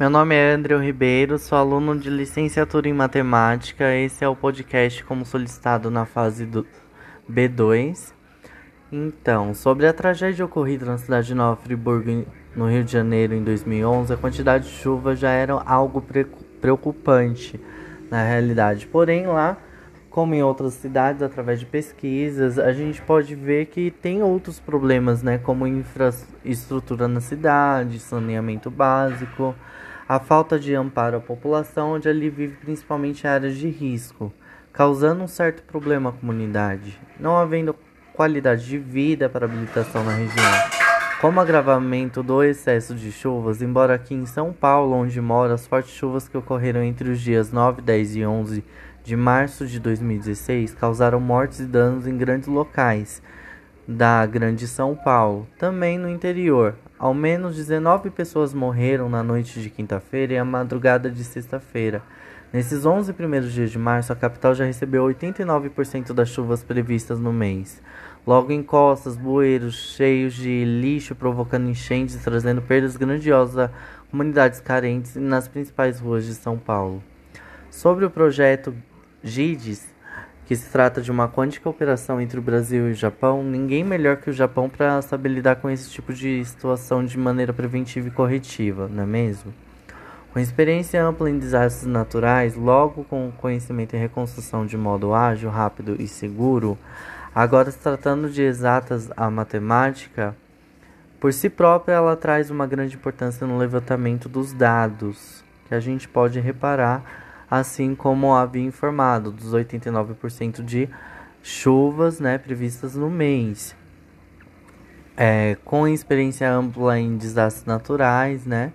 Meu nome é André Ribeiro, sou aluno de licenciatura em matemática. Esse é o podcast como solicitado na fase do B2. Então, sobre a tragédia ocorrida na cidade de Nova Friburgo, no Rio de Janeiro, em 2011, a quantidade de chuva já era algo preocupante na realidade. Porém, lá, como em outras cidades, através de pesquisas, a gente pode ver que tem outros problemas, né, como infraestrutura na cidade, saneamento básico, a falta de amparo à população, onde ali vive principalmente áreas de risco, causando um certo problema à comunidade, não havendo qualidade de vida para habilitação na região. Como agravamento do excesso de chuvas, embora aqui em São Paulo, onde moro, as fortes chuvas que ocorreram entre os dias 9, 10 e 11 de março de 2016 causaram mortes e danos em grandes locais da Grande São Paulo. Também no interior, ao menos 19 pessoas morreram na noite de quinta-feira e a madrugada de sexta-feira. Nesses 11 primeiros dias de março, a capital já recebeu 89% das chuvas previstas no mês. Logo em costas, bueiros cheios de lixo provocando enchentes e trazendo perdas grandiosas a comunidades carentes nas principais ruas de São Paulo. Sobre o projeto GIDES, que se trata de uma quântica operação entre o Brasil e o Japão, ninguém melhor que o Japão para saber lidar com esse tipo de situação de maneira preventiva e corretiva, não é mesmo? Com experiência ampla em desastres naturais, logo com conhecimento em reconstrução de modo ágil, rápido e seguro, Agora, se tratando de exatas, a matemática, por si própria, ela traz uma grande importância no levantamento dos dados, que a gente pode reparar, assim como havia informado, dos 89% de chuvas né, previstas no mês. É, com experiência ampla em desastres naturais, né,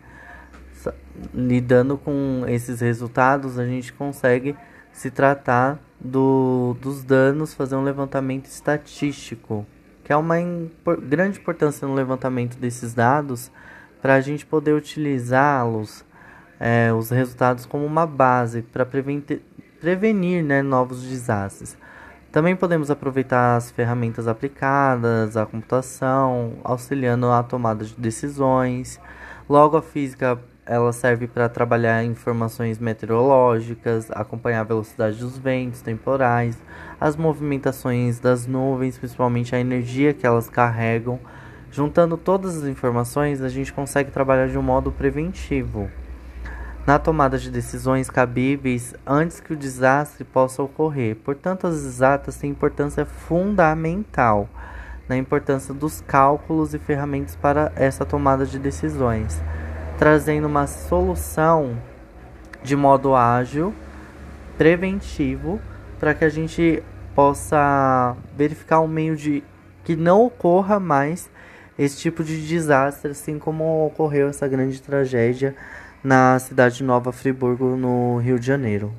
lidando com esses resultados, a gente consegue se tratar do, dos danos, fazer um levantamento estatístico, que é uma impor, grande importância no levantamento desses dados para a gente poder utilizá-los, é, os resultados, como uma base para prevenir né, novos desastres. Também podemos aproveitar as ferramentas aplicadas, a computação, auxiliando a tomada de decisões. Logo, a física ela serve para trabalhar informações meteorológicas, acompanhar a velocidade dos ventos temporais, as movimentações das nuvens, principalmente a energia que elas carregam. Juntando todas as informações, a gente consegue trabalhar de um modo preventivo na tomada de decisões cabíveis antes que o desastre possa ocorrer. Portanto, as exatas têm importância fundamental na importância dos cálculos e ferramentas para essa tomada de decisões trazendo uma solução de modo ágil, preventivo, para que a gente possa verificar um meio de que não ocorra mais esse tipo de desastre, assim como ocorreu essa grande tragédia na cidade de Nova Friburgo, no Rio de Janeiro.